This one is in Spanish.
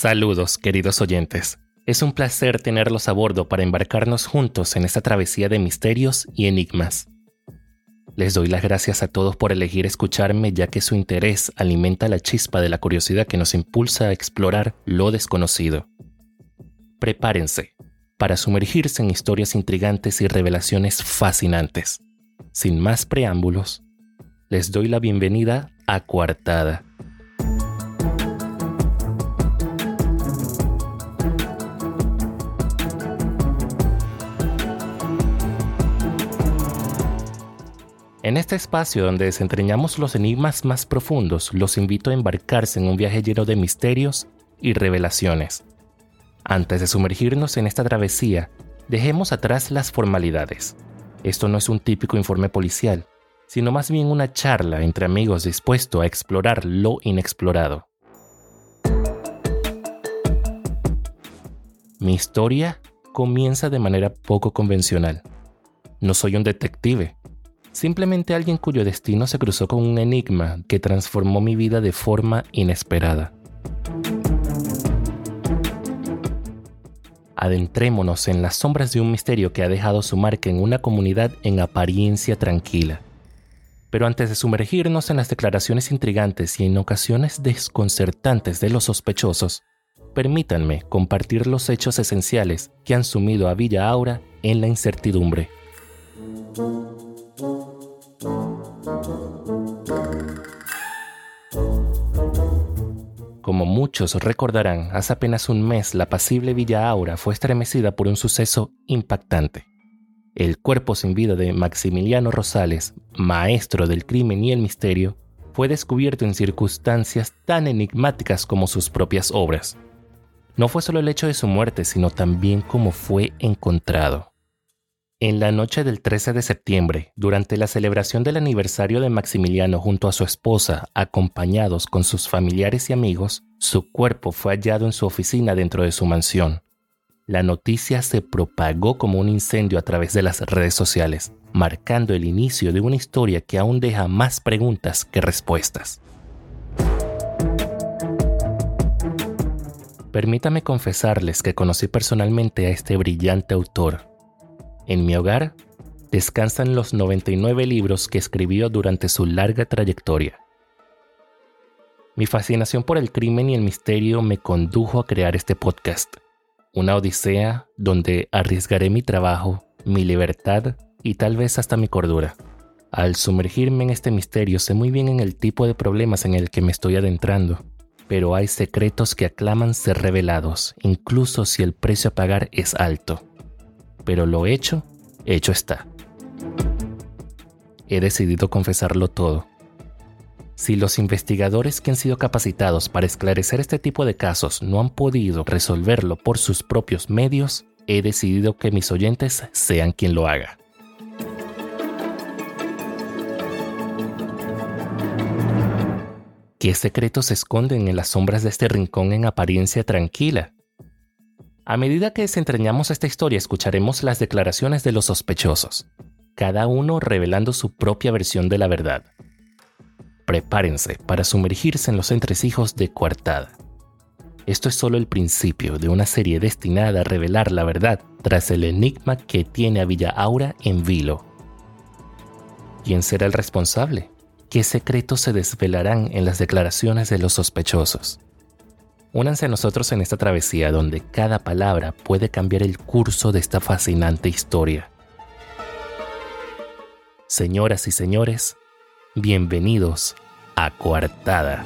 Saludos, queridos oyentes. Es un placer tenerlos a bordo para embarcarnos juntos en esta travesía de misterios y enigmas. Les doy las gracias a todos por elegir escucharme ya que su interés alimenta la chispa de la curiosidad que nos impulsa a explorar lo desconocido. Prepárense para sumergirse en historias intrigantes y revelaciones fascinantes. Sin más preámbulos, les doy la bienvenida a Coartada En este espacio donde desentrañamos los enigmas más profundos, los invito a embarcarse en un viaje lleno de misterios y revelaciones. Antes de sumergirnos en esta travesía, dejemos atrás las formalidades. Esto no es un típico informe policial, sino más bien una charla entre amigos dispuestos a explorar lo inexplorado. Mi historia comienza de manera poco convencional. No soy un detective, Simplemente alguien cuyo destino se cruzó con un enigma que transformó mi vida de forma inesperada. Adentrémonos en las sombras de un misterio que ha dejado su marca en una comunidad en apariencia tranquila. Pero antes de sumergirnos en las declaraciones intrigantes y en ocasiones desconcertantes de los sospechosos, permítanme compartir los hechos esenciales que han sumido a Villa Aura en la incertidumbre. Como muchos recordarán, hace apenas un mes la pasible Villa Aura fue estremecida por un suceso impactante. El cuerpo sin vida de Maximiliano Rosales, maestro del crimen y el misterio, fue descubierto en circunstancias tan enigmáticas como sus propias obras. No fue solo el hecho de su muerte, sino también cómo fue encontrado. En la noche del 13 de septiembre, durante la celebración del aniversario de Maximiliano junto a su esposa, acompañados con sus familiares y amigos, su cuerpo fue hallado en su oficina dentro de su mansión. La noticia se propagó como un incendio a través de las redes sociales, marcando el inicio de una historia que aún deja más preguntas que respuestas. Permítame confesarles que conocí personalmente a este brillante autor en mi hogar descansan los 99 libros que escribió durante su larga trayectoria. Mi fascinación por el crimen y el misterio me condujo a crear este podcast, una odisea donde arriesgaré mi trabajo, mi libertad y tal vez hasta mi cordura. Al sumergirme en este misterio sé muy bien en el tipo de problemas en el que me estoy adentrando, pero hay secretos que aclaman ser revelados, incluso si el precio a pagar es alto pero lo hecho, hecho está. He decidido confesarlo todo. Si los investigadores que han sido capacitados para esclarecer este tipo de casos no han podido resolverlo por sus propios medios, he decidido que mis oyentes sean quien lo haga. ¿Qué secretos se esconden en las sombras de este rincón en apariencia tranquila? A medida que desentrañamos esta historia escucharemos las declaraciones de los sospechosos, cada uno revelando su propia versión de la verdad. Prepárense para sumergirse en los entresijos de coartada. Esto es solo el principio de una serie destinada a revelar la verdad tras el enigma que tiene a Villa Aura en vilo. ¿Quién será el responsable? ¿Qué secretos se desvelarán en las declaraciones de los sospechosos? Únanse a nosotros en esta travesía donde cada palabra puede cambiar el curso de esta fascinante historia. Señoras y señores, bienvenidos a Coartada.